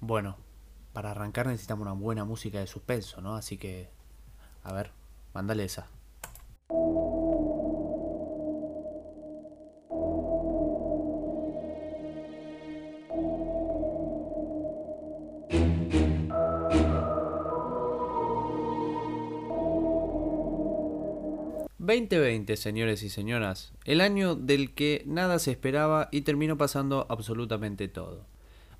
Bueno, para arrancar necesitamos una buena música de suspenso, ¿no? Así que, a ver, mándale esa. ...2020, señores y señoras... ...el año del que nada se esperaba... ...y terminó pasando absolutamente todo...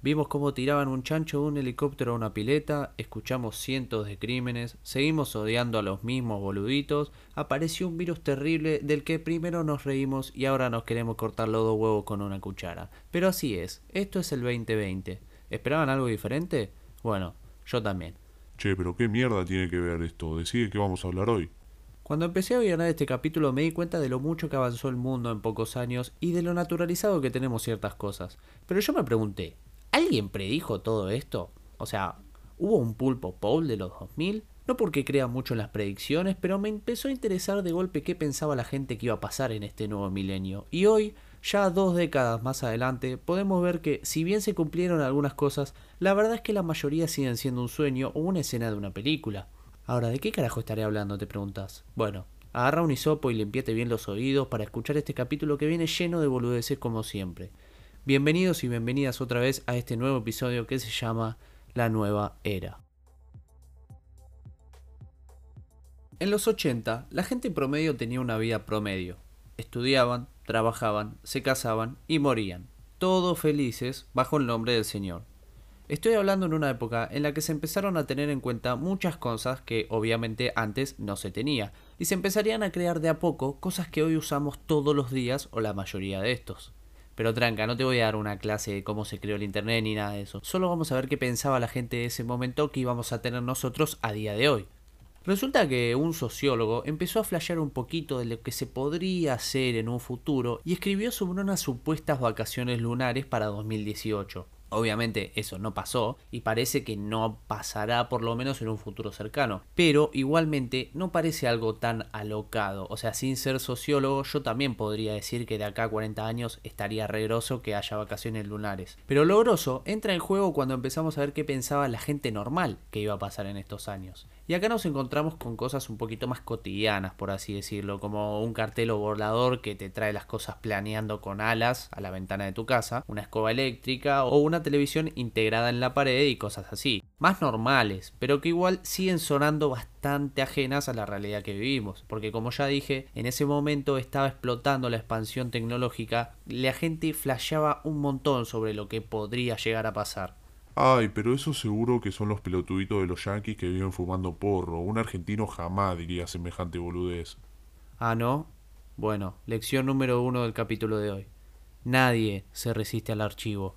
Vimos cómo tiraban un chancho de un helicóptero a una pileta, escuchamos cientos de crímenes, seguimos odiando a los mismos boluditos, apareció un virus terrible del que primero nos reímos y ahora nos queremos cortar los dos huevos con una cuchara. Pero así es, esto es el 2020. ¿Esperaban algo diferente? Bueno, yo también. Che, pero qué mierda tiene que ver esto. Decide que vamos a hablar hoy. Cuando empecé a guionar este capítulo me di cuenta de lo mucho que avanzó el mundo en pocos años y de lo naturalizado que tenemos ciertas cosas. Pero yo me pregunté, ¿Alguien predijo todo esto? O sea, ¿hubo un pulpo Paul de los 2000? No porque crea mucho en las predicciones, pero me empezó a interesar de golpe qué pensaba la gente que iba a pasar en este nuevo milenio. Y hoy, ya dos décadas más adelante, podemos ver que, si bien se cumplieron algunas cosas, la verdad es que la mayoría siguen siendo un sueño o una escena de una película. Ahora, ¿de qué carajo estaré hablando? te preguntas. Bueno, agarra un hisopo y limpiate bien los oídos para escuchar este capítulo que viene lleno de boludeces como siempre. Bienvenidos y bienvenidas otra vez a este nuevo episodio que se llama La Nueva Era. En los 80, la gente promedio tenía una vida promedio. Estudiaban, trabajaban, se casaban y morían, todos felices bajo el nombre del Señor. Estoy hablando en una época en la que se empezaron a tener en cuenta muchas cosas que obviamente antes no se tenía, y se empezarían a crear de a poco cosas que hoy usamos todos los días o la mayoría de estos. Pero tranca, no te voy a dar una clase de cómo se creó el internet ni nada de eso. Solo vamos a ver qué pensaba la gente de ese momento que íbamos a tener nosotros a día de hoy. Resulta que un sociólogo empezó a flashear un poquito de lo que se podría hacer en un futuro y escribió sobre unas supuestas vacaciones lunares para 2018. Obviamente eso no pasó y parece que no pasará por lo menos en un futuro cercano. Pero igualmente no parece algo tan alocado. O sea, sin ser sociólogo yo también podría decir que de acá a 40 años estaría regroso que haya vacaciones lunares. Pero lo grosso entra en juego cuando empezamos a ver qué pensaba la gente normal que iba a pasar en estos años. Y acá nos encontramos con cosas un poquito más cotidianas, por así decirlo, como un cartel o volador que te trae las cosas planeando con alas a la ventana de tu casa, una escoba eléctrica o una televisión integrada en la pared y cosas así. Más normales, pero que igual siguen sonando bastante ajenas a la realidad que vivimos, porque como ya dije, en ese momento estaba explotando la expansión tecnológica, la gente flasheaba un montón sobre lo que podría llegar a pasar. Ay, pero eso seguro que son los pelotuditos de los yanquis que viven fumando porro. Un argentino jamás diría semejante boludez. Ah, ¿no? Bueno, lección número uno del capítulo de hoy. Nadie se resiste al archivo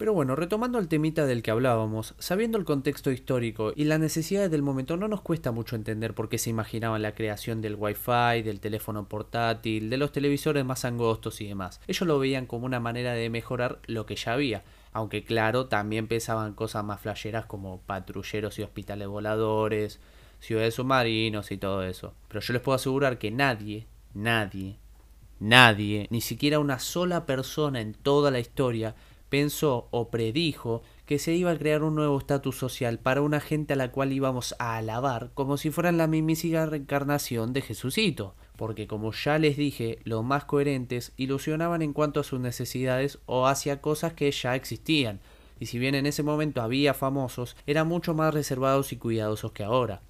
Pero bueno, retomando el temita del que hablábamos, sabiendo el contexto histórico y las necesidades del momento, no nos cuesta mucho entender por qué se imaginaban la creación del Wi-Fi, del teléfono portátil, de los televisores más angostos y demás. Ellos lo veían como una manera de mejorar lo que ya había, aunque claro, también pensaban cosas más flasheras como patrulleros y hospitales voladores, ciudades submarinos y todo eso. Pero yo les puedo asegurar que nadie, nadie, nadie, ni siquiera una sola persona en toda la historia pensó o predijo que se iba a crear un nuevo estatus social para una gente a la cual íbamos a alabar como si fueran la mismísima reencarnación de Jesucito, porque como ya les dije, los más coherentes ilusionaban en cuanto a sus necesidades o hacia cosas que ya existían, y si bien en ese momento había famosos, eran mucho más reservados y cuidadosos que ahora.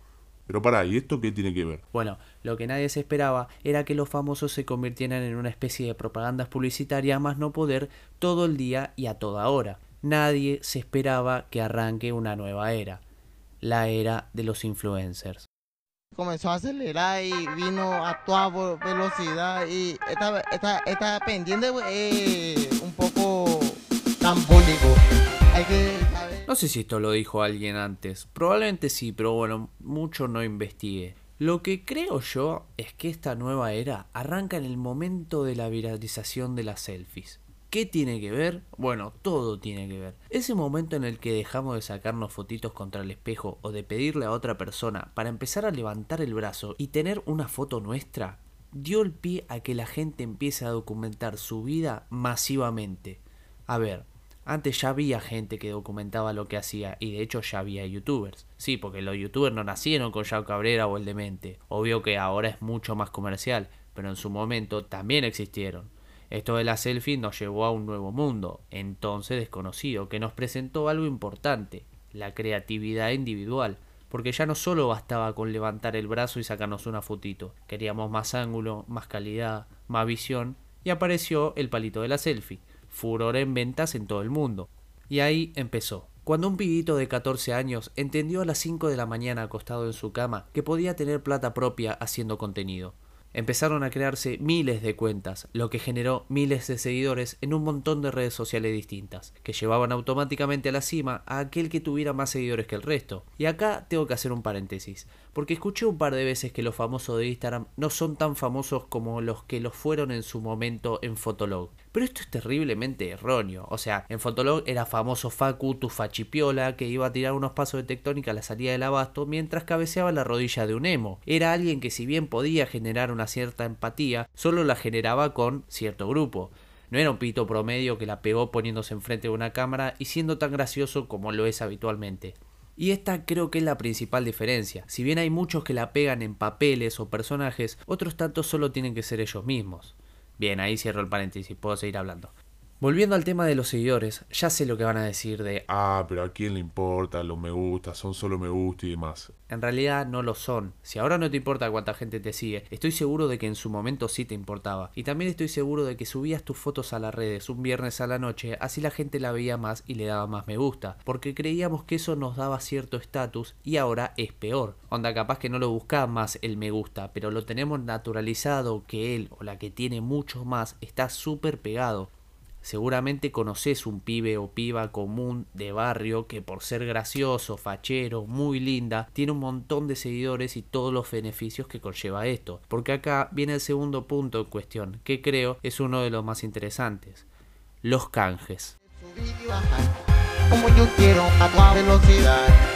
Pero para, ¿y esto qué tiene que ver? Bueno, lo que nadie se esperaba era que los famosos se convirtieran en una especie de propagandas publicitarias más no poder todo el día y a toda hora. Nadie se esperaba que arranque una nueva era, la era de los influencers. Comenzó a acelerar y vino a toda velocidad y esta, pendiente es un poco tambólico. Hay que no sé si esto lo dijo alguien antes. Probablemente sí, pero bueno, mucho no investigué. Lo que creo yo es que esta nueva era arranca en el momento de la viralización de las selfies. ¿Qué tiene que ver? Bueno, todo tiene que ver. Ese momento en el que dejamos de sacarnos fotitos contra el espejo o de pedirle a otra persona para empezar a levantar el brazo y tener una foto nuestra, dio el pie a que la gente empiece a documentar su vida masivamente. A ver, antes ya había gente que documentaba lo que hacía y de hecho ya había youtubers. Sí, porque los youtubers no nacieron con Jao Cabrera o el Demente. Obvio que ahora es mucho más comercial, pero en su momento también existieron. Esto de la selfie nos llevó a un nuevo mundo, entonces desconocido, que nos presentó algo importante, la creatividad individual, porque ya no solo bastaba con levantar el brazo y sacarnos una fotito, queríamos más ángulo, más calidad, más visión, y apareció el palito de la selfie, furor en ventas en todo el mundo. Y ahí empezó. Cuando un pibito de 14 años entendió a las 5 de la mañana acostado en su cama que podía tener plata propia haciendo contenido. Empezaron a crearse miles de cuentas, lo que generó miles de seguidores en un montón de redes sociales distintas, que llevaban automáticamente a la cima a aquel que tuviera más seguidores que el resto. Y acá tengo que hacer un paréntesis, porque escuché un par de veces que los famosos de Instagram no son tan famosos como los que los fueron en su momento en Fotolog. Pero esto es terriblemente erróneo. O sea, en Fotolog era famoso Facu, tu fachipiola, que iba a tirar unos pasos de tectónica a la salida del abasto mientras cabeceaba la rodilla de un emo. Era alguien que si bien podía generar una cierta empatía, solo la generaba con cierto grupo. No era un pito promedio que la pegó poniéndose enfrente de una cámara y siendo tan gracioso como lo es habitualmente. Y esta creo que es la principal diferencia. Si bien hay muchos que la pegan en papeles o personajes, otros tantos solo tienen que ser ellos mismos. Bien, ahí cierro el paréntesis, puedo seguir hablando. Volviendo al tema de los seguidores, ya sé lo que van a decir de Ah, pero a quién le importa, los me gusta, son solo me gusta y demás. En realidad no lo son. Si ahora no te importa cuánta gente te sigue, estoy seguro de que en su momento sí te importaba. Y también estoy seguro de que subías tus fotos a las redes un viernes a la noche, así la gente la veía más y le daba más me gusta. Porque creíamos que eso nos daba cierto estatus y ahora es peor. Onda, capaz que no lo buscaba más el me gusta, pero lo tenemos naturalizado que él o la que tiene mucho más está súper pegado. Seguramente conoces un pibe o piba común de barrio que por ser gracioso, fachero, muy linda, tiene un montón de seguidores y todos los beneficios que conlleva esto. Porque acá viene el segundo punto en cuestión, que creo es uno de los más interesantes. Los canjes. Como yo quiero a velocidad.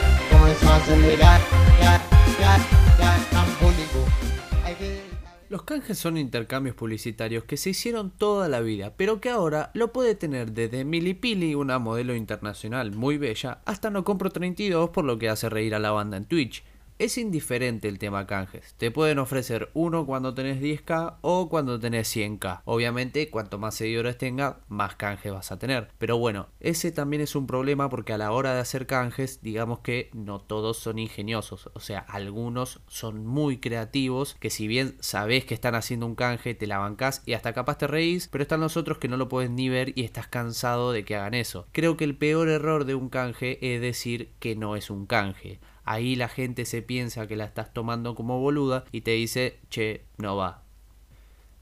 Los canjes son intercambios publicitarios que se hicieron toda la vida, pero que ahora lo puede tener desde Milipili, una modelo internacional muy bella, hasta No Compro 32 por lo que hace reír a la banda en Twitch. Es indiferente el tema canjes. Te pueden ofrecer uno cuando tenés 10k o cuando tenés 100k. Obviamente, cuanto más seguidores tenga, más canjes vas a tener. Pero bueno, ese también es un problema porque a la hora de hacer canjes, digamos que no todos son ingeniosos. O sea, algunos son muy creativos que si bien sabés que están haciendo un canje, te la bancás y hasta capaz te reís, pero están los otros que no lo puedes ni ver y estás cansado de que hagan eso. Creo que el peor error de un canje es decir que no es un canje ahí la gente se piensa que la estás tomando como boluda y te dice, che, no va.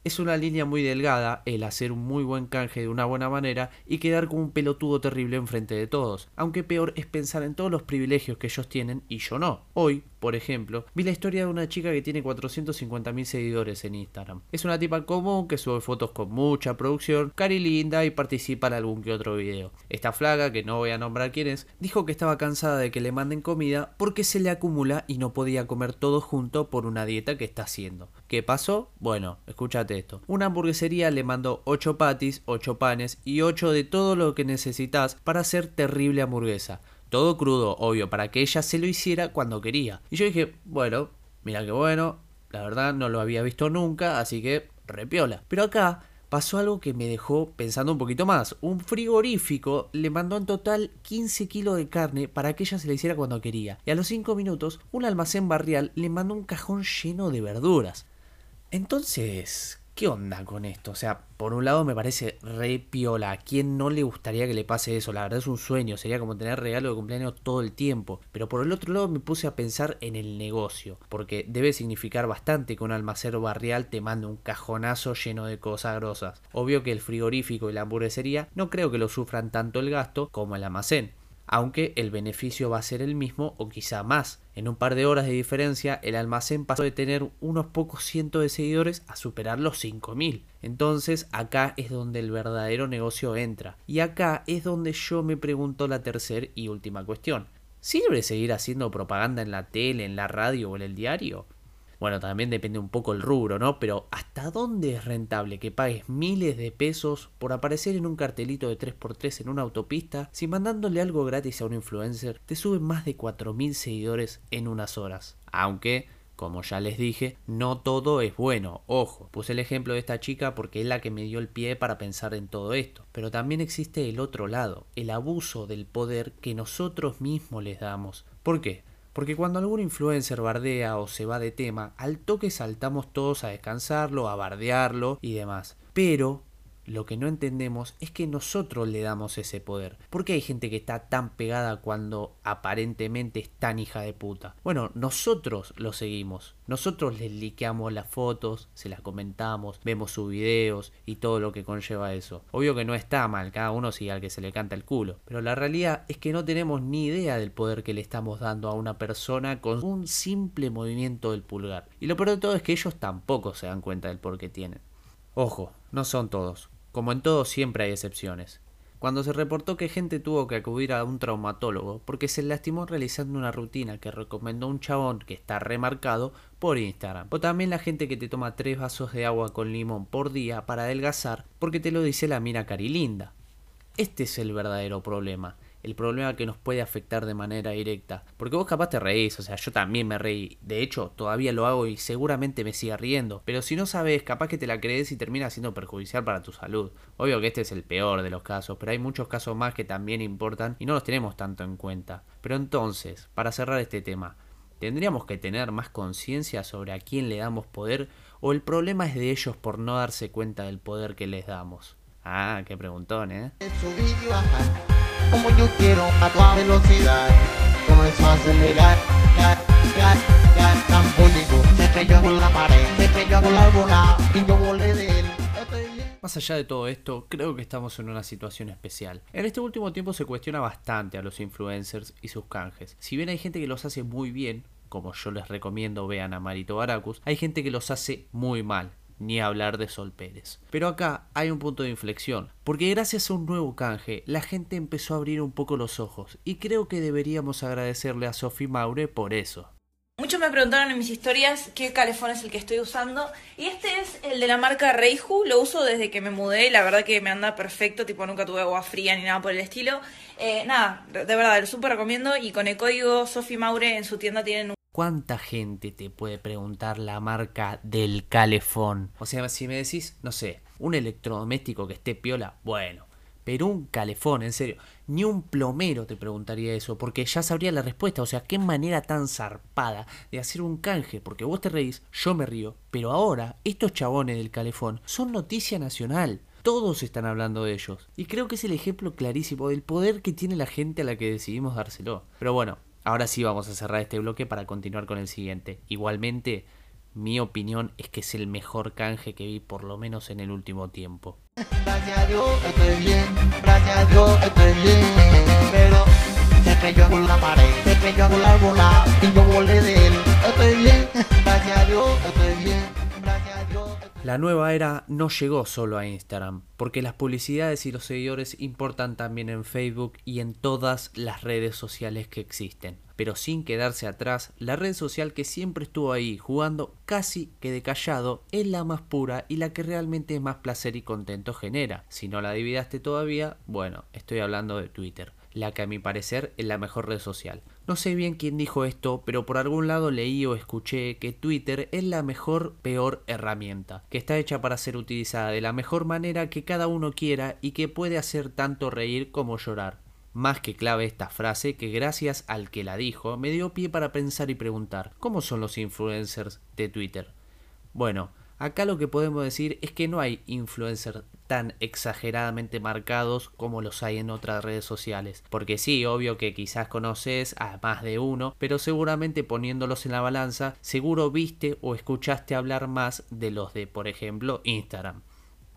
Es una línea muy delgada el hacer un muy buen canje de una buena manera y quedar como un pelotudo terrible enfrente de todos, aunque peor es pensar en todos los privilegios que ellos tienen y yo no. Hoy, por ejemplo, vi la historia de una chica que tiene 450.000 seguidores en Instagram. Es una tipa común que sube fotos con mucha producción, cari linda y participa en algún que otro video. Esta flaga, que no voy a nombrar quién es, dijo que estaba cansada de que le manden comida porque se le acumula y no podía comer todo junto por una dieta que está haciendo. ¿Qué pasó? Bueno, escúchate esto. Una hamburguesería le mandó 8 patis, 8 panes y 8 de todo lo que necesitas para hacer terrible hamburguesa. Todo crudo, obvio, para que ella se lo hiciera cuando quería. Y yo dije, bueno, mira qué bueno, la verdad no lo había visto nunca, así que repiola. Pero acá pasó algo que me dejó pensando un poquito más. Un frigorífico le mandó en total 15 kilos de carne para que ella se la hiciera cuando quería. Y a los 5 minutos, un almacén barrial le mandó un cajón lleno de verduras. Entonces, ¿qué onda con esto? O sea, por un lado me parece re piola. ¿A quién no le gustaría que le pase eso? La verdad es un sueño. Sería como tener regalo de cumpleaños todo el tiempo. Pero por el otro lado me puse a pensar en el negocio. Porque debe significar bastante que un almacén barrial te mande un cajonazo lleno de cosas grosas. Obvio que el frigorífico y la hamburguesería no creo que lo sufran tanto el gasto como el almacén. Aunque el beneficio va a ser el mismo o quizá más. En un par de horas de diferencia, el almacén pasó de tener unos pocos cientos de seguidores a superar los 5.000. Entonces acá es donde el verdadero negocio entra. Y acá es donde yo me pregunto la tercera y última cuestión. ¿Sirve seguir haciendo propaganda en la tele, en la radio o en el diario? Bueno, también depende un poco el rubro, ¿no? Pero ¿hasta dónde es rentable que pagues miles de pesos por aparecer en un cartelito de 3x3 en una autopista si mandándole algo gratis a un influencer te suben más de 4.000 seguidores en unas horas? Aunque como ya les dije, no todo es bueno. Ojo, puse el ejemplo de esta chica porque es la que me dio el pie para pensar en todo esto. Pero también existe el otro lado, el abuso del poder que nosotros mismos les damos. ¿Por qué? Porque cuando algún influencer bardea o se va de tema, al toque saltamos todos a descansarlo, a bardearlo y demás. Pero lo que no entendemos es que nosotros le damos ese poder. ¿Por qué hay gente que está tan pegada cuando aparentemente es tan hija de puta? Bueno, nosotros lo seguimos. Nosotros les liqueamos las fotos, se las comentamos, vemos sus videos y todo lo que conlleva eso. Obvio que no está mal, cada uno sigue al que se le canta el culo. Pero la realidad es que no tenemos ni idea del poder que le estamos dando a una persona con un simple movimiento del pulgar. Y lo peor de todo es que ellos tampoco se dan cuenta del por qué tienen. Ojo, no son todos. Como en todo siempre hay excepciones. Cuando se reportó que gente tuvo que acudir a un traumatólogo porque se lastimó realizando una rutina que recomendó un chabón que está remarcado por Instagram. O también la gente que te toma tres vasos de agua con limón por día para adelgazar porque te lo dice la mina carilinda. Este es el verdadero problema el problema que nos puede afectar de manera directa. Porque vos capaz te reís, o sea, yo también me reí. De hecho, todavía lo hago y seguramente me siga riendo. Pero si no sabes, capaz que te la crees y termina siendo perjudicial para tu salud. Obvio que este es el peor de los casos, pero hay muchos casos más que también importan y no los tenemos tanto en cuenta. Pero entonces, para cerrar este tema, ¿tendríamos que tener más conciencia sobre a quién le damos poder o el problema es de ellos por no darse cuenta del poder que les damos? Ah, qué preguntón, ¿eh? Como yo quiero a toda velocidad. Como eso acelerar, ya, ya, ya, tambólico. Se estrelló con la pared, se con la bola y yo volé de él. Más allá de todo esto, creo que estamos en una situación especial. En este último tiempo se cuestiona bastante a los influencers y sus canjes. Si bien hay gente que los hace muy bien, como yo les recomiendo vean a Marito Baracus, hay gente que los hace muy mal, ni hablar de Sol Pérez. Pero acá hay un punto de inflexión, porque gracias a un nuevo canje, la gente empezó a abrir un poco los ojos, y creo que deberíamos agradecerle a Sophie Maure por eso. Muchos me preguntaron en mis historias qué calefón es el que estoy usando. Y este es el de la marca Reihu. Lo uso desde que me mudé. La verdad que me anda perfecto. Tipo, nunca tuve agua fría ni nada por el estilo. Eh, nada, de verdad, lo súper recomiendo. Y con el código Sophie Maure en su tienda tienen un ¿Cuánta gente te puede preguntar la marca del calefón? O sea, si me decís, no sé, un electrodoméstico que esté piola, bueno, pero un calefón, en serio, ni un plomero te preguntaría eso, porque ya sabría la respuesta. O sea, qué manera tan zarpada de hacer un canje, porque vos te reís, yo me río, pero ahora estos chabones del calefón son noticia nacional. Todos están hablando de ellos. Y creo que es el ejemplo clarísimo del poder que tiene la gente a la que decidimos dárselo. Pero bueno, Ahora sí vamos a cerrar este bloque para continuar con el siguiente. Igualmente, mi opinión es que es el mejor canje que vi por lo menos en el último tiempo. La nueva era no llegó solo a Instagram, porque las publicidades y los seguidores importan también en Facebook y en todas las redes sociales que existen. Pero sin quedarse atrás, la red social que siempre estuvo ahí jugando casi que de callado es la más pura y la que realmente más placer y contento genera. Si no la adividaste todavía, bueno, estoy hablando de Twitter la que a mi parecer es la mejor red social. No sé bien quién dijo esto, pero por algún lado leí o escuché que Twitter es la mejor peor herramienta, que está hecha para ser utilizada de la mejor manera que cada uno quiera y que puede hacer tanto reír como llorar. Más que clave esta frase que gracias al que la dijo me dio pie para pensar y preguntar, ¿cómo son los influencers de Twitter? Bueno, Acá lo que podemos decir es que no hay influencers tan exageradamente marcados como los hay en otras redes sociales. Porque sí, obvio que quizás conoces a más de uno, pero seguramente poniéndolos en la balanza, seguro viste o escuchaste hablar más de los de, por ejemplo, Instagram.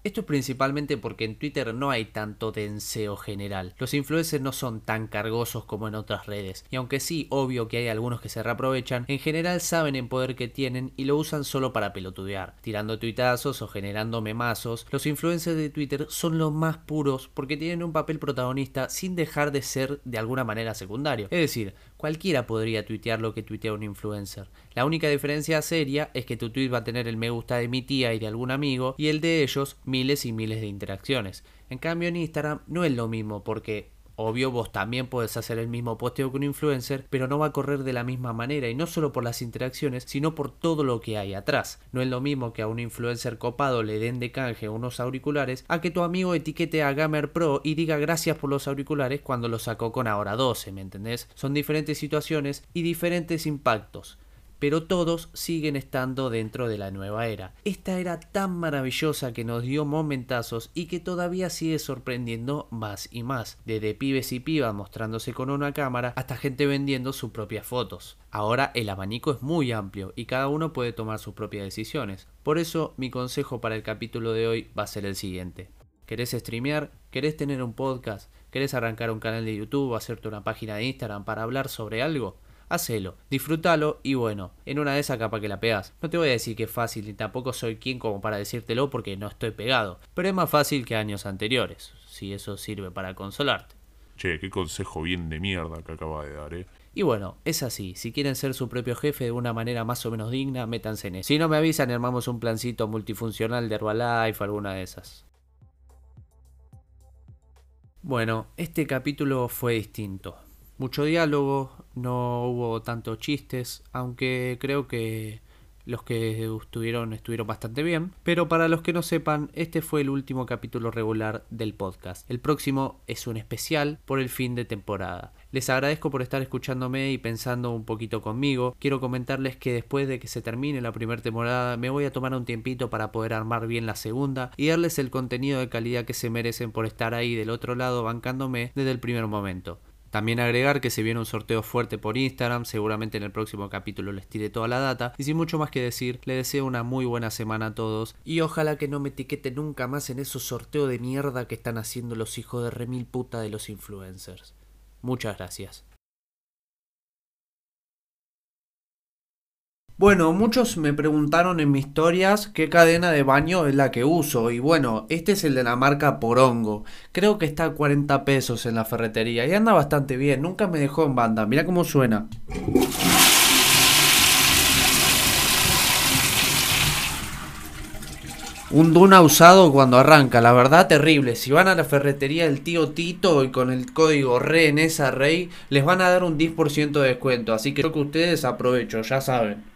Esto es principalmente porque en Twitter no hay tanto denseo general. Los influencers no son tan cargosos como en otras redes. Y aunque sí, obvio que hay algunos que se reaprovechan, en general saben el poder que tienen y lo usan solo para pelotudear, tirando tuitazos o generando memazos. Los influencers de Twitter son los más puros porque tienen un papel protagonista sin dejar de ser de alguna manera secundario. Es decir, cualquiera podría tuitear lo que tuitea un influencer. La única diferencia seria es que tu tweet va a tener el me gusta de mi tía y de algún amigo y el de ellos miles y miles de interacciones. En cambio en Instagram no es lo mismo porque Obvio, vos también puedes hacer el mismo posteo que un influencer, pero no va a correr de la misma manera, y no solo por las interacciones, sino por todo lo que hay atrás. No es lo mismo que a un influencer copado le den de canje unos auriculares, a que tu amigo etiquete a Gamer Pro y diga gracias por los auriculares cuando los sacó con ahora 12, ¿me entendés? Son diferentes situaciones y diferentes impactos pero todos siguen estando dentro de la nueva era. Esta era tan maravillosa que nos dio momentazos y que todavía sigue sorprendiendo más y más, desde pibes y pibas mostrándose con una cámara hasta gente vendiendo sus propias fotos. Ahora el abanico es muy amplio y cada uno puede tomar sus propias decisiones. Por eso mi consejo para el capítulo de hoy va a ser el siguiente. ¿Querés streamear? ¿Querés tener un podcast? ¿Querés arrancar un canal de YouTube o hacerte una página de Instagram para hablar sobre algo? Hacelo, disfrútalo y bueno, en una de esas capa que la pegas. No te voy a decir que es fácil y tampoco soy quien como para decírtelo porque no estoy pegado, pero es más fácil que años anteriores, si eso sirve para consolarte. Che, qué consejo bien de mierda que acaba de dar, eh. Y bueno, es así, si quieren ser su propio jefe de una manera más o menos digna, métanse en eso. Si no me avisan, armamos un plancito multifuncional de Herbalife o alguna de esas. Bueno, este capítulo fue distinto mucho diálogo, no hubo tantos chistes, aunque creo que los que estuvieron estuvieron bastante bien. Pero para los que no sepan, este fue el último capítulo regular del podcast. El próximo es un especial por el fin de temporada. Les agradezco por estar escuchándome y pensando un poquito conmigo. Quiero comentarles que después de que se termine la primera temporada me voy a tomar un tiempito para poder armar bien la segunda y darles el contenido de calidad que se merecen por estar ahí del otro lado bancándome desde el primer momento. También agregar que se viene un sorteo fuerte por Instagram, seguramente en el próximo capítulo les tire toda la data. Y sin mucho más que decir, les deseo una muy buena semana a todos. Y ojalá que no me etiquete nunca más en esos sorteos de mierda que están haciendo los hijos de remil puta de los influencers. Muchas gracias. Bueno, muchos me preguntaron en mis historias qué cadena de baño es la que uso y bueno, este es el de la marca Porongo. Creo que está a 40 pesos en la ferretería y anda bastante bien, nunca me dejó en banda, mira cómo suena. Un Duna usado cuando arranca, la verdad terrible. Si van a la ferretería del tío Tito y con el código RE en esa rey, les van a dar un 10% de descuento. Así que creo que ustedes aprovecho, ya saben.